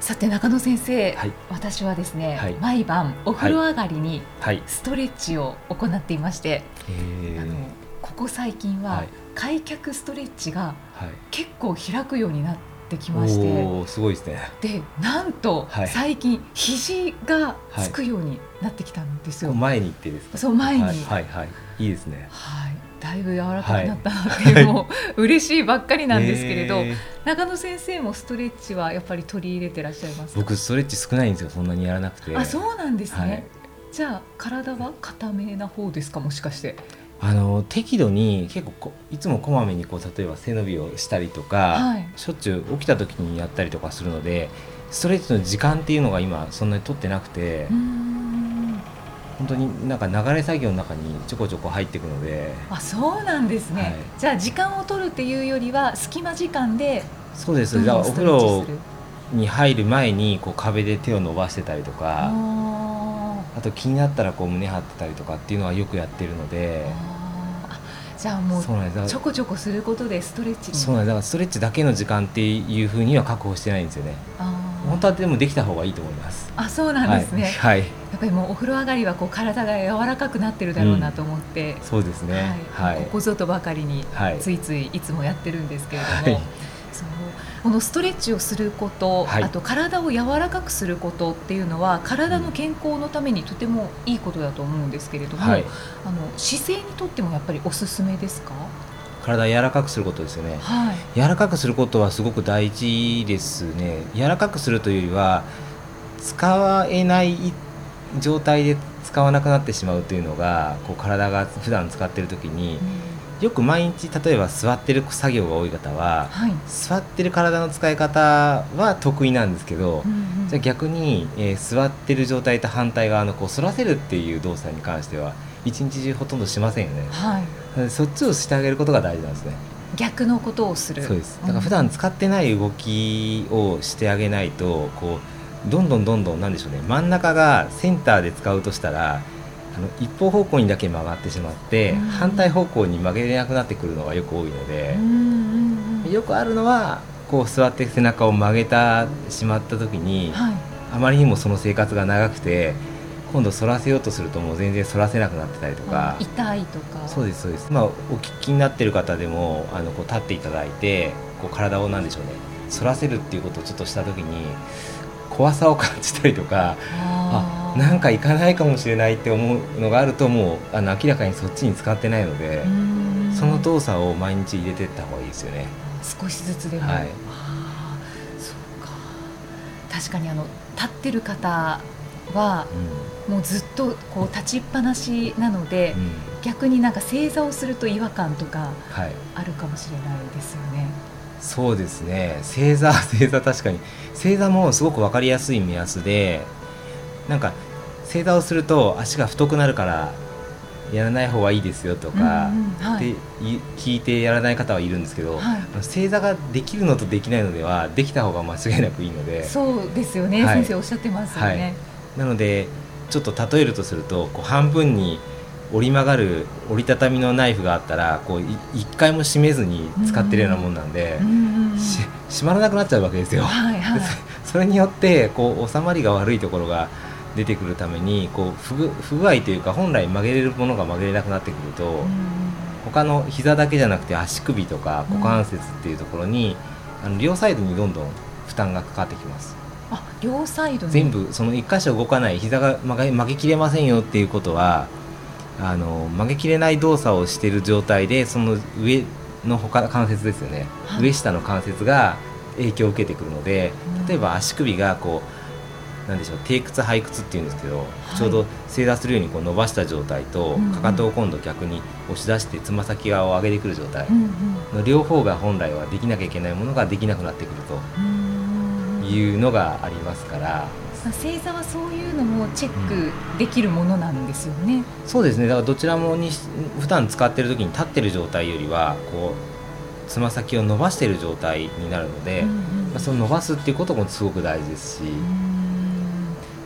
さて中野先生、はい、私はですね、はい、毎晩お風呂上がりにストレッチを行っていまして、あのここ最近は開脚ストレッチが結構開くようになってきまして、すごいですね。でなんと最近肘がつくようになってきたんですよ、前に行ってですか？そう前に、はいはいい。いですね。はい。だいぶ柔らかくなったなっていう、もう嬉しいばっかりなんですけれど、中野先生もストレッチはやっぱり取り入れてらっしゃいます僕ストレッチ少ないんですよそんなにやらなくて。あそうなんですね、はい、じゃあ体は硬めな方ですか？もしかしてあの適度に結構いつもこまめにこう例えば背伸びをしたりとか、はい、しょっちゅう起きた時にやったりとかするのでストレッチの時間っていうのが今そんなに取ってなくて。本当になんか流れ作業の中にちょこちょこ入っていくのであそうなんですね、はい、じゃあ時間を取るっていうよりは隙間時間でそうです。じゃあお風呂に入る前にこう壁で手を伸ばしてたりとかあと気になったらこう胸張ってたりとかっていうのはよくやってるので。じゃあもうちょこちょこすることでストレッチそうなんだからストレッチだけの時間っていうふうには確保してないんですよね。本当はでもできた方がいいと思います。あ、そうなんですね。はい。はい、やっぱりもうお風呂上がりはこう体が柔らかくなってるだろうなと思って、うん、そうですね。はい。はい、ここぞとばかりについついいつもやってるんですけれども。はいこのストレッチをすること、はい、あと体を柔らかくすることっていうのは体の健康のためにとてもいいことだと思うんですけれども、はい、あの姿勢にとってもやっぱりおすすめですか？体柔らかくすることですよね、はい、柔らかくすることはすごく大事ですね。柔らかくするというよりは使えない状態で使わなくなってしまうというのがこう体が普段使っている時に、うん、よく毎日例えば座ってる作業が多い方は、はい、座ってる体の使い方は得意なんですけど、うんうん、じゃ逆に、えー、座ってる状態と反対側のこう反らせるっていう動作に関しては一日中ほとんどしませんよね、はい、そっちをしてあげることが大事なんですね。逆のことをする。そうです。だから普段使ってない動きをしてあげないとこうどんどんどんどんなんでしょうね。真ん中がセンターで使うとしたらあの一方方向にだけ曲がってしまって、反対方向に曲げれなくなってくるのがよく多いので、よくあるのはこう座って背中を曲げたしまった時に、はい、あまりにもその生活が長くて今度反らせようとするともう全然反らせなくなってたりとか、痛いとか。そうですそうです。まあお聞きになってる方でもあのこう立っていただいてこう体をなんでしょうね。反らせるっていうことをちょっとした時に怖さを感じたりとかあなんかいかないかもしれないって思うのがあるともうあの明らかにそっちに使ってないのでその動作を毎日入れていった方がいいですよね。少しずつでも、はい、そうか。確かにあの立ってる方は、うん、もうずっとこう立ちっぱなしなので、うん、逆になんか正座をすると違和感とかあるかもしれないですよね。はい、そうですね。正座正座確かに。正座もすごく分かりやすい目安でなんか正座をすると足が太くなるからやらない方がいいですよとか、はい、聞いてやらない方はいるんですけど、はい、正座ができるのとできないのではできた方が間違いなくいいのでそうですよね、はい、先生おっしゃってますよね。なのでちょっと例えるとするとこう半分に折り曲がる折りたたみのナイフがあったらこう一回も締めずに使ってるようなもんなんで、閉まらなくなっちゃうわけですよ。はいはい、それによってこう収まりが悪いところが出てくるためにこう不不具合というか本来曲げれるものが曲げれなくなってくると、他の膝だけじゃなくて足首とか股関節っていうところに、あの両サイドにどんどん負担がかかってきます。あ両サイド全部その1箇所動かない膝が曲げ曲げきれませんよっていうことはあの曲げきれない動作をしている状態でその上の他関節ですよね、はい、上下の関節が影響を受けてくるので例えば足首がこうなんでしょう低屈背屈っていうんですけど、はい、ちょうど正座するようにこう伸ばした状態と、かかとを今度逆に押し出してつま先側を上げてくる状態。の両方が本来はできなきゃいけないものができなくなってくると。いうのがありますから。星座はそういうのもチェックできるものなんですよね。うん、そうですね。だからどちらもに普段使ってる時に立ってる状態よりはこうつま先を伸ばしている状態になるので、うんうん、まあ、その伸ばすっていうこともすごく大事ですし。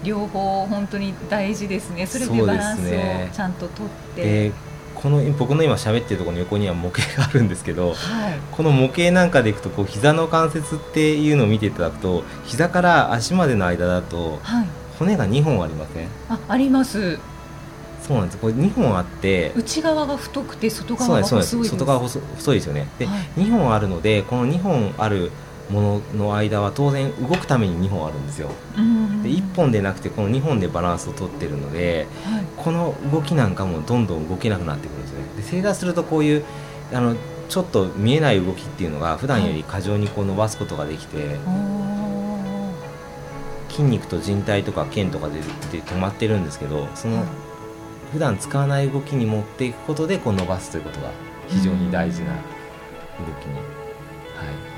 両方本当に大事ですね。それでバランスをちゃんととって。この僕の今喋ってるところの横には模型があるんですけど、はい、この模型なんかでいくとこう膝の関節っていうのを見ていただくと膝から足までの間だと骨が2本ありません、ああります。そうなんです。これ2本あって内側が太くて外側が細いです。外側細細いですよね。で、はい、2本あるのでこの2本あるものの間は当然動くために2本あるんですよ、で1本でなくてこの2本でバランスをとってるので、はい、この動きなんかもどんどん動けなくなってくるんですよね。で正座するとこういうあのちょっと見えない動きっていうのが普段より過剰にこう伸ばすことができて、はい、筋肉と靭帯とか腱とかでで止まってるんですけどその普段使わない動きに持っていくことでこう伸ばすということが非常に大事な動きに。はい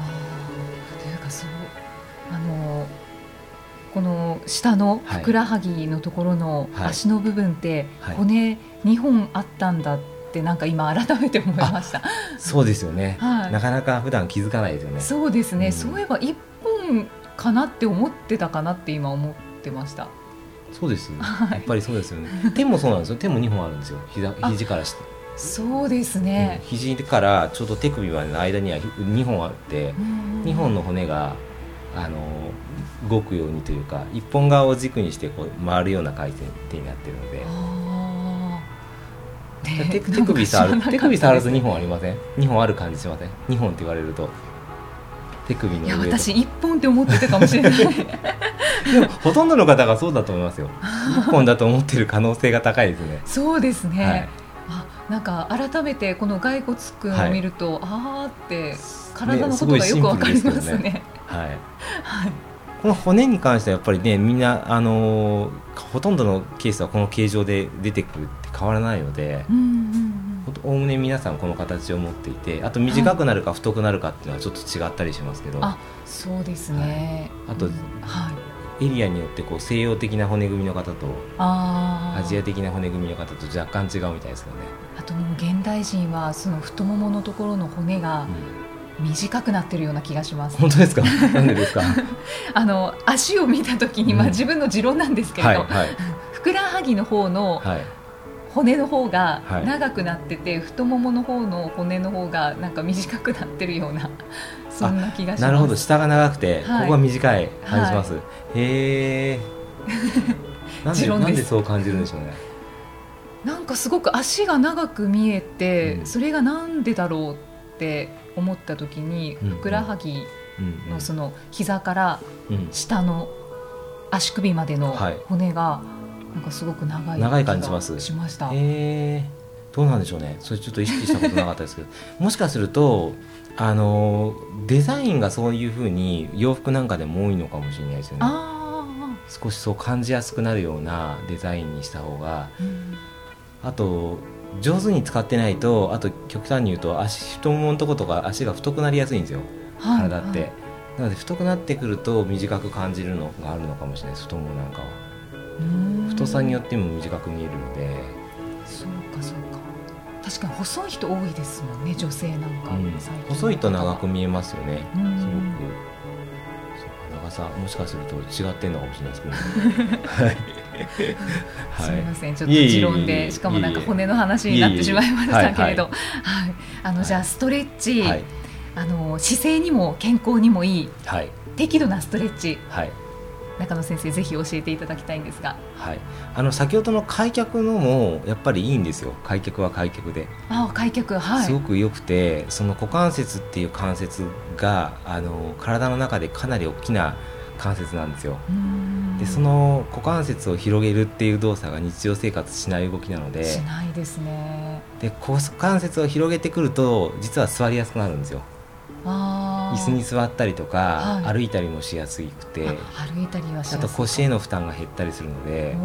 この下のふくらはぎのところの足の部分って骨2本あったんだってなんか今改めて思いました。そうですよね、はい、なかなか普段気づかないですよね。そうですね、うん、そういえば1本かなって思ってたかなって今思ってました。そうです、はい、やっぱりそうですよね。手もそうなんですよ。手も2本あるんですよ。膝肘から下。そうですね、うん、肘からちょうど手首までの間には2本あって2本の骨があの動くようにというか一本側を軸にしてこう回るような回転になってるので。ね、手手首触る手首触ると2本ありません？2本ある感じしません？2本って言われると。手首の上私1本って思ってたかもしれない。でもほとんどの方がそうだと思いますよ。1本だと思ってる可能性が高いですね。そうですね、はい、あなんか改めてこの骸骨くんを見ると、はい、ああって体のことがよくわかりますね、ね、はい、はい。この骨に関してはやっぱりねみんなあのほとんどのケースはこの形状で出てくるって変わらないのでおおむね皆さんこの形を持っていてあと短くなるか太くなるかっていうのはちょっと違ったりしますけど、あそうですね、はい、あと、はい、エリアによってこう西洋的な骨組みの方とアジア的な骨組みの方と若干違うみたいですよね。あともう現代人はその太もものところの骨が、うん短くなってるような気がします。本当ですか？なんでですか？あの足を見たときに、まあ、自分の持論なんですけれど、はいはい、ふくらはぎの方の。骨の方が長くなってて、はい、太ももの方の骨の方がなんか短くなってるようなそんな気がします。なるほど。下が長くて、はい、ここが短い感じします、はい、へえ。なんでなんでそう感じるんでしょうね。なんかすごく足が長く見えて、うん、それがなんでだろうって思った時に、ふくらはぎのその膝から下の足首までの骨がなんかすごく長い長い感じします？しました。えどうなんでしょうね。それちょっと意識したことなかったですけど。もしかするとあのデザインがそういうふうに洋服なんかでも多いのかもしれないですよね。少しそう感じやすくなるようなデザインにした方が、うん、あと上手に使ってないとあと極端に言うと足太もものとことか足が太くなりやすいんですよ、はい、体って、はい、なので太くなってくると短く感じるのがあるのかもしれない太ももなんかは。太さによっても短く見えるので。そうかそうか。確かに細い人多いですもんね女性なんか、うん、細いと長く見えますよね。すごく。長さもしかすると違ってんのかもしれないですけど、はい、すみませんちょっと持論でしかもなんか骨の話になってしまいましたけれど、はいあのじゃあストレッチ、はい、あの姿勢にも健康にもいい、はい、適度なストレッチ、はい、中野先生ぜひ教えていただきたいんですが、はい、あの先ほどの開脚のもやっぱりいいんですよ。開脚は開脚で。あ開脚はい。すごく良くてその股関節っていう関節があの体の中でかなり大きな関節なんですよでその股関節を広げるっていう動作が日常生活しない動きなので。しないですね。で股関節を広げてくると実は座りやすくなるんですよ。椅子に座ったりとか、はい、歩いたりもしやすくて。歩いたりはあと腰への負担が減ったりするので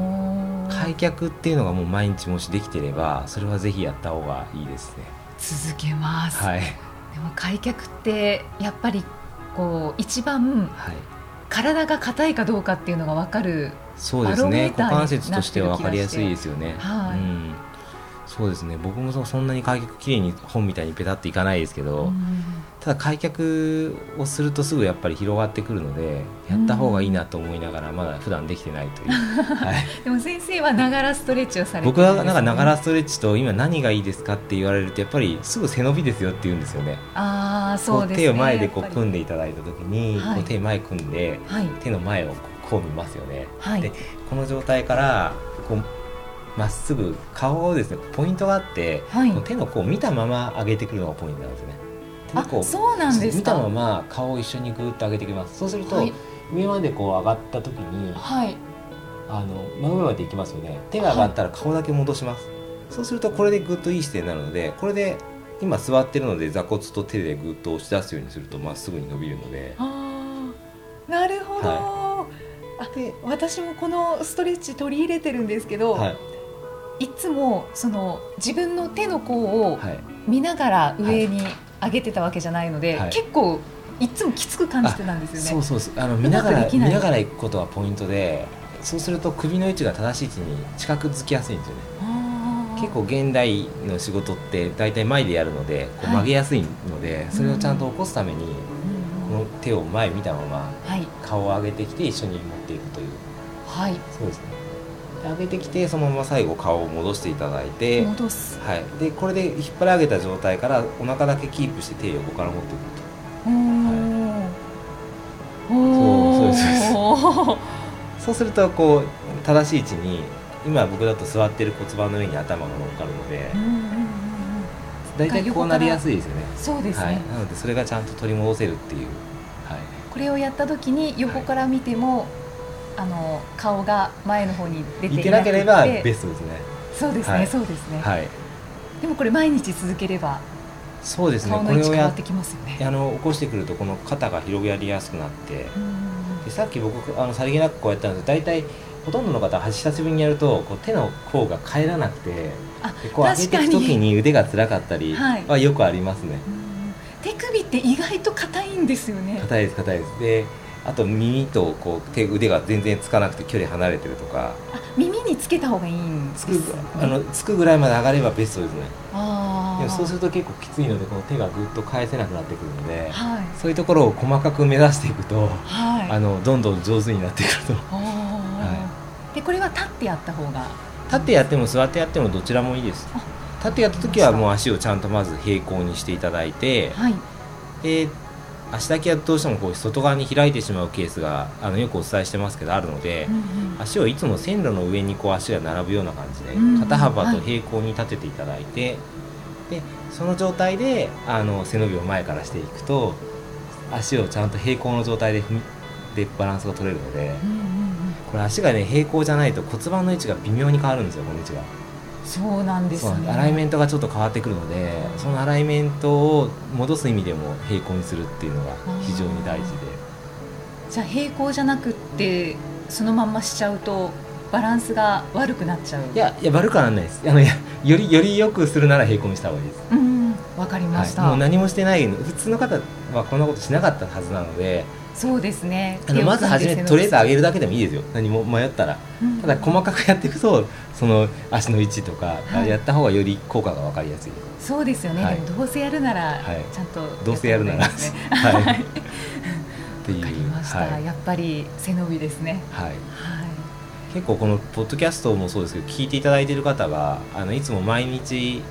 開脚っていうのがもう毎日もしできてればそれはぜひやった方がいいですね。続けます、はい、でも開脚ってやっぱりこう一番、はい体が硬いかどうかっていうのが分かるそうですね。股関節としては分かりやすいですよね。はい、うんそうですね。僕もそんなに開脚きれいに本みたいにペタッといかないですけど、ただ開脚をするとすぐやっぱり広がってくるのでやった方がいいなと思いながらまだ普段できてないという、はい、でも先生はながらストレッチをされて、ね、僕はなんかながらストレッチと今何がいいですかって言われるとやっぱりすぐ背伸びですよって言うんですよね。あそうです、ね、手を前でこう組んでいただいた時に、こう手前組んで、はい、手の前をこう見ますよね、はい、でこの状態からこうまっすぐ顔をですねポイントがあって、はい、手の甲を見たまま上げてくるのがポイントなんですね。手の甲そうなんです見たまま顔を一緒にぐっと上げてきます。そうすると、はい、上までこう上がった時に、はい、あの真上まで行きますよね。手が上がったら顔だけ戻します。そうするとこれでぐっといい姿勢になるので、これで今座ってるので座骨と手でぐっと押し出すようにするとまっすぐに伸びるので。あなるほど。はい、あで私もこのストレッチ取り入れてるんですけど、はい、いつもその自分の手の甲を見ながら上に上げてたわけじゃないので、はい、結構いつもきつく感じてたんですよね。そうそうあの見ながら見ながら行くことがポイントで、そうすると首の位置が正しい位置に近くづきやすいんですよね。結構現代の仕事って大体前でやるのでこう曲げやすいので、はい、それをちゃんと起こすために、この手を前見たまま顔を上げてきて一緒に持っていくという、はい、そうですね上げてきてそのまま最後顔を戻していただいて戻す、はい、でこれで引っ張り上げた状態からお腹だけキープして手を横から持っていくと、はい、そうそうです そうす。るとこう正しい位置に今僕だと座ってる骨盤の上に頭が乗っかるので大体こうなりやすいですよね。そうですね、はい、なのでそれがちゃんと取り戻せるっていう、はい、これをやった時に横から見ても、はいあの顔が前の方に出ていてなければベストですね。そうですね、はい、そうですね、はい、でもこれ毎日続ければそうですね。顔の位置変わってきますよね。あの起こしてくるとこの肩が広がりやすくなってでさっき僕あのさりげなくこうやったんです大体ほとんどの方は久しぶりにやるとこう手の甲が返らなくてこう上げていく時に腕が辛かったりはよくありますね、手首って意外と硬いんですよね。硬いです硬いです。であと耳とこう手腕が全然つかなくて距離離れてるとか。耳につけた方がいいんです、ね、つくあのつくぐらいまで上がればベストですね。あそうすると結構きついのでこの手がぐっと返せなくなってくるので、はい、そういうところを細かく目指していくと、はい、あのどんどん上手になってくると、はい、でこれは立ってやった方が。立ってやっても座ってやってもどちらもいいです。立ってやった時はもう足をちゃんとまず平行にしていただいて、はい、で足だけはどうしてもこう外側に開いてしまうケースがあのよくお伝えしてますけどあるので、うんうん、足をいつも線路の上にこう足が並ぶような感じで、肩幅と平行に立てていただいて、はい、でその状態であの背伸びを前からしていくと足をちゃんと平行の状態ででバランスが取れるので、うんうんうん、これ足がね平行じゃないと骨盤の位置が微妙に変わるんですよこの位置が。そうなんですね。アライメントがちょっと変わってくるのでそのアライメントを戻す意味でも平行にするっていうのが非常に大事で。じゃあ平行じゃなくってそのまんましちゃうとバランスが悪くなっちゃう。いやいや悪くはならないです。あのよりよりよくするなら平行にした方がいいです。うん。わかりました、はい、もう何もしてない普通の方はこんなことしなかったはずなのでそうですね。あのまず初めとりあえず上げるだけでもいいですよ。何も迷ったら、うん、ただ細かくやっていくとその足の位置とか、はい、やった方がより効果が分かりやすいそうですよね、はい、でもどうせやるなら、ちゃんと、どうせやるなら。はい。っていう。はい、やっぱり背伸びですね。はい、はい、結構このポッドキャストもそうですけど聞いていただいている方があのいつも毎日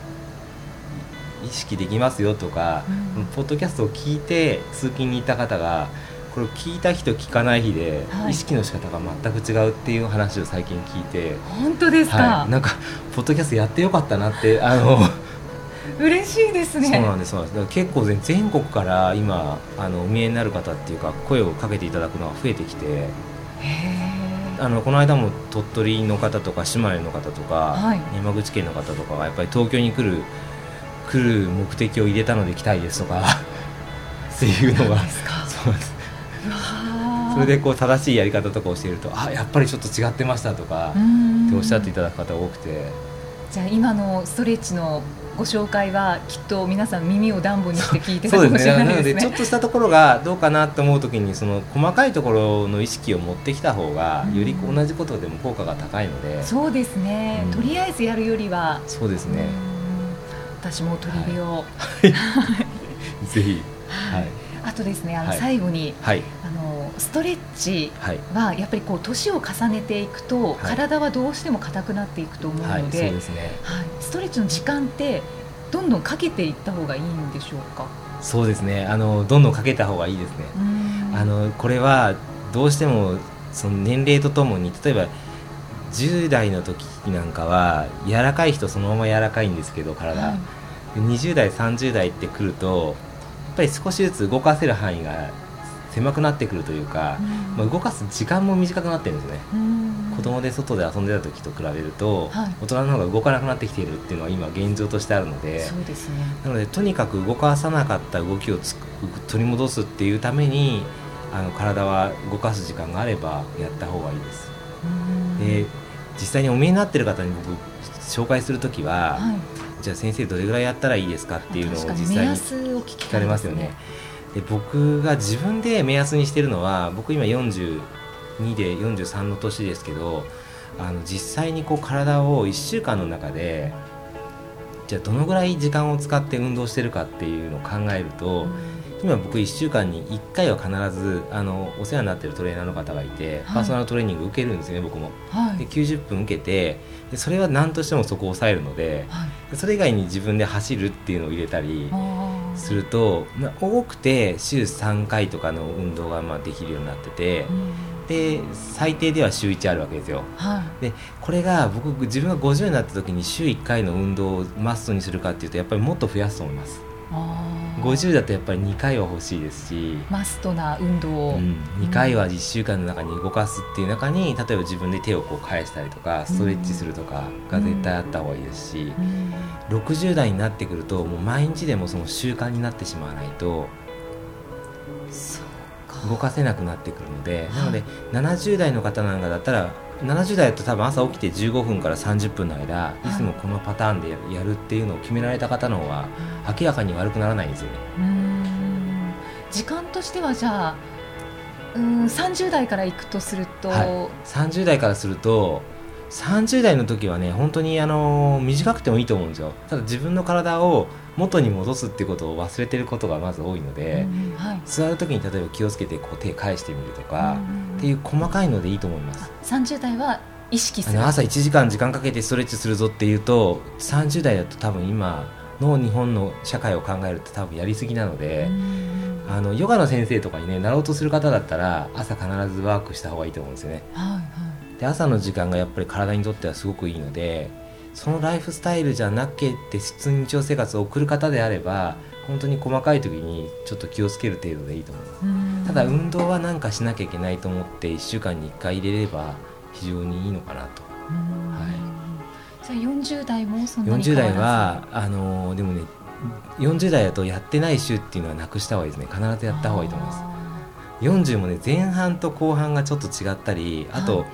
意識できますよとか、うん、ポッドキャストを聞いて通勤に行った方がこれ聞いた日と聞かない日で、意識の仕方が全く違うっていう話を最近聞いて本当ですか、はい、なんかポッドキャストやってよかったなってあの 嬉しいですね。そうなんですそうなんです。結構全国から今あのお見えになる方っていうか声をかけていただくのが増えてきてあのこの間も鳥取の方とか島根の方とか、はい、山口県の方とかがやっぱり東京に来る来る目的を入れたので来たいですとか っていうのがそうですそれでこう正しいやり方とか教えるとあやっぱりちょっと違ってましたとかっておっしゃっていただく方が多くて。じゃあ今のストレッチのご紹介はきっと皆さん耳を暖房にして聞いてたかもしれないですね。なので ちょっとしたところがどうかなと思うときにその細かいところの意識を持ってきた方がより同じことでも効果が高いので、そうですね、うん、とりあえずやるよりは。そうですね。私も取り火を、はい、ぜひ、はい、あとですねあの最後に、はい、あのストレッチはやっぱりこう年を重ねていくと、体はどうしても硬くなっていくと思うので,、はいストレッチの時間ってどんどんかけていった方がいいんでしょうか？そうですね。あのどんどんかけた方がいいですね。あのこれはどうしてもその年齢とともに例えば10代の時なんかは柔らかい人そのまま柔らかいんですけど体、はい、20代30代ってくるとぱり少しずつ動かせる範囲が狭くなってくるというか、うん、まあ、動かす時間も短くなってるんですね、うん、子供で外で遊んでた時と比べると、はい、大人の方が動かなくなってきているっていうのは今現状としてあるのでそうですね、なのでとにかく動かさなかった動きを取り戻すっていうためにあの体は動かす時間があればやった方がいいです。で実際にお見えになってる方に僕紹介する時は、はい、じゃあ先生どれぐらいやったらいいですかっていうのを実際に聞かれますよね。で僕が自分で目安にしてるのは僕今42で43の年ですけどあの実際にこう体を1週間の中でじゃあどのぐらい時間を使って運動してるかっていうのを考えると、うん今僕1週間に1回は必ずあのお世話になってるトレーナーの方がいて、はい、パーソナルトレーニング受けるんですね僕も、はい、で90分受けてでそれは何としてもそこを抑えるのではい、それ以外に自分で走るっていうのを入れたりすると、まあ、多くて週3回とかの運動がまあできるようになってて、で最低では週1あるわけですよ、でこれが僕自分が50になった時に週1回の運動をマストにするかっていうとやっぱりもっと増やすと思います。50だとやっぱり2回は欲しいですし。マストな運動を、うん、2回は1週間の中に動かすっていう中に例えば自分で手をこう返したりとかストレッチするとかが絶対あった方がいいですし、うん、60代になってくるともう毎日でもその習慣になってしまわないと動かせなくなってくるので、なので70代の方なんかだったら70代だと多分朝起きて15分から30分の間い。つもこのパターンでやるっていうのを決められた方の方が明らかに悪くならないんですよね。時間としてはじゃあうん30代からいくとすると、はい、30代からすると30代の時はね本当にあの短くてもいいと思うんですよ。ただ自分の体を元に戻すっていうことを忘れてることがまず多いので、うんはい、座る時に例えば気をつけてこう手返してみるとか、うん、っていう細かいのでいいと思います。30代は意識する。朝1時間時間かけてストレッチするぞっていうと30代だと多分今の日本の社会を考えると多分やりすぎなので、うん、あのヨガの先生とかにねなろうとする方だったら朝必ずワークした方がいいと思うんですよね、はいはい、で朝の時間がやっぱり体にとってはすごくいいのでそのライフスタイルじゃなくて普通に日常生活を送る方であれば本当に細かい時にちょっと気をつける程度でいいと思いますただ運動は何かしなきゃいけないと思って1週間に1回入れれば非常にいいのかなと。はい。じゃあ40代もそんなに40代はあのでもね40代だとやってない週っていうのはなくした方がいいですね。必ずやった方がいいと思います。40もね前半と後半がちょっと違ったりあと、はい、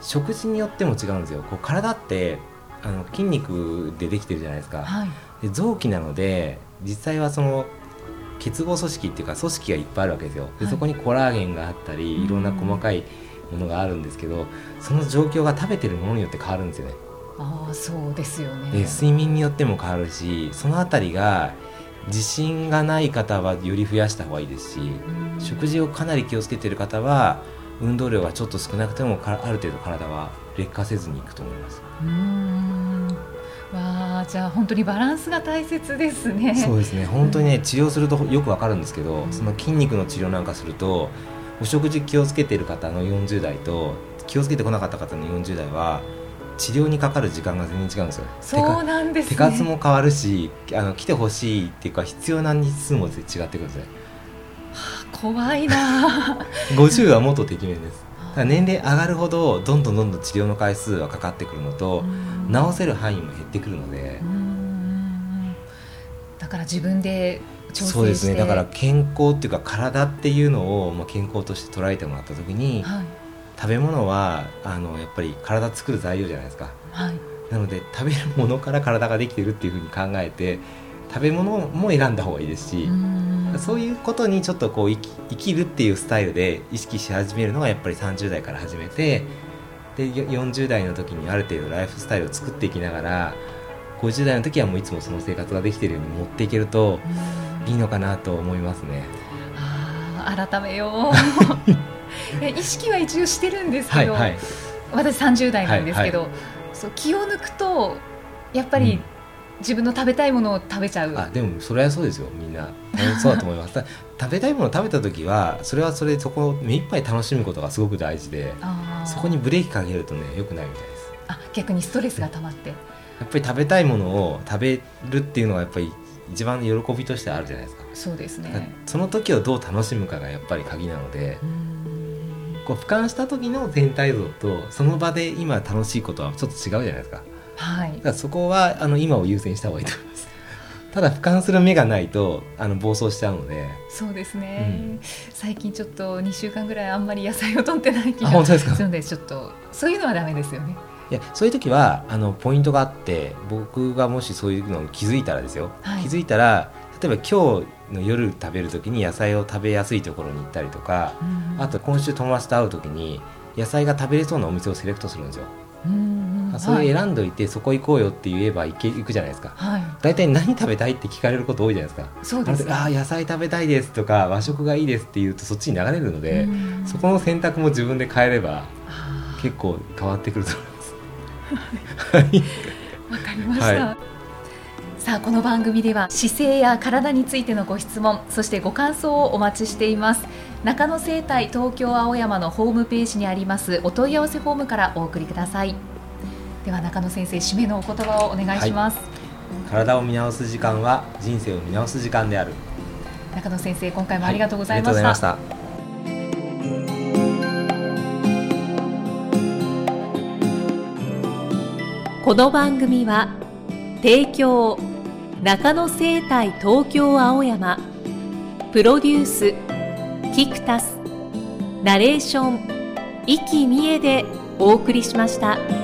食事によっても違うんですよ。こう体ってあの筋肉でできてるじゃないですか、はい、で臓器なので実際はその結合組織っていうか組織がいっぱいあるわけですよ。で、そこにコラーゲンがあったりいろんな細かいものがあるんですけどその状況が食べてるものによって変わるんですよね。ああそうですよね。で睡眠によっても変わるしその辺りが自信がない方はより増やした方がいいですし食事をかなり気をつけてる方は運動量がちょっと少なくてもある程度体は劣化せずにいくと思います。うんじゃあ本当にバランスが大切ですね。そうですね本当にね治療するとよくわかるんですけど、その筋肉の治療なんかするとお食事気をつけてる方の40代と気をつけてこなかった方の40代は治療にかかる時間が全然違うんですよ。そうなんです、ね、手数も変わるしあの来てほしいっていうか必要な日数も違ってくるんですね。怖いな50 はもっとてきめんです年齢上がるほどどんどんどんどん治療の回数はかかってくるのと治せる範囲も減ってくるので。だから自分でそうですね。だから健康っていうか体っていうのを、まあ、健康として捉えてもらった時に、はい、食べ物はあのやっぱり体作る材料じゃないですか、はい、なので食べるものから体ができてるっていうふうに考えて食べ物も選んだ方がいいですしそういうことにちょっとこう生き生きるっていうスタイルで意識し始めるのがやっぱり30代から始めてで40代の時にある程度ライフスタイルを作っていきながら50代の時はもういつもその生活ができてるように持っていけるといいのかなと思いますね。あ改めよう。意識は一応してるんですけど、はいはい、私30代なんですけど、はいはい、そう気を抜くとやっぱり、自分の食べたいものを食べちゃう。あでもそれはそうですよみんなそうだと思います。食べたいものを食べた時はそれはそれそこを目いっぱい楽しむことがすごく大事でそこにブレーキかけるとねよくないみたいです。あ逆にストレスが溜まって。やっぱり食べたいものを食べるっていうのはやっぱり一番喜びとしてあるじゃないですか。そうですね。その時をどう楽しむかがやっぱり鍵なのでこう俯瞰した時の全体像とその場で今楽しいことはちょっと違うじゃないですか,、はい、だからそこはあの今を優先した方がいいとただ俯瞰する目がないとあの暴走しちゃうので。そうですね、うん、最近ちょっと2週間ぐらいあんまり野菜を取ってない気がするのでちょっとそういうのはダメですよね。いやそういう時はあのポイントがあって僕がもしそういうのを気づいたらですよ、はい、気づいたら例えば今日の夜食べる時に野菜を食べやすいところに行ったりとか、うん、あと今週友達と会う時に野菜が食べれそうなお店をセレクトするんですよ。うんそれ選んどいて、そこ行こうよって言えば行け行くじゃないですか、はい、大体何食べたいって聞かれること多いじゃないですか。そうですああ野菜食べたいですとか和食がいいですって言うとそっちに流れるのでそこの選択も自分で変えれば結構変わってくると思います。はい、わかりました。はい、さあこの番組では姿勢や体についてのご質問そしてご感想をお待ちしています。中野生態東京青山のホームページにありますお問い合わせフォームからお送りくださいでは中野先生締めのお言葉をお願いします、はい、体を見直す時間は人生を見直す時間である。中野先生今回もありがとうございました、はいこの番組は提供中野生態東京青山プロデュースキクタスナレーション生きみえでお送りしました。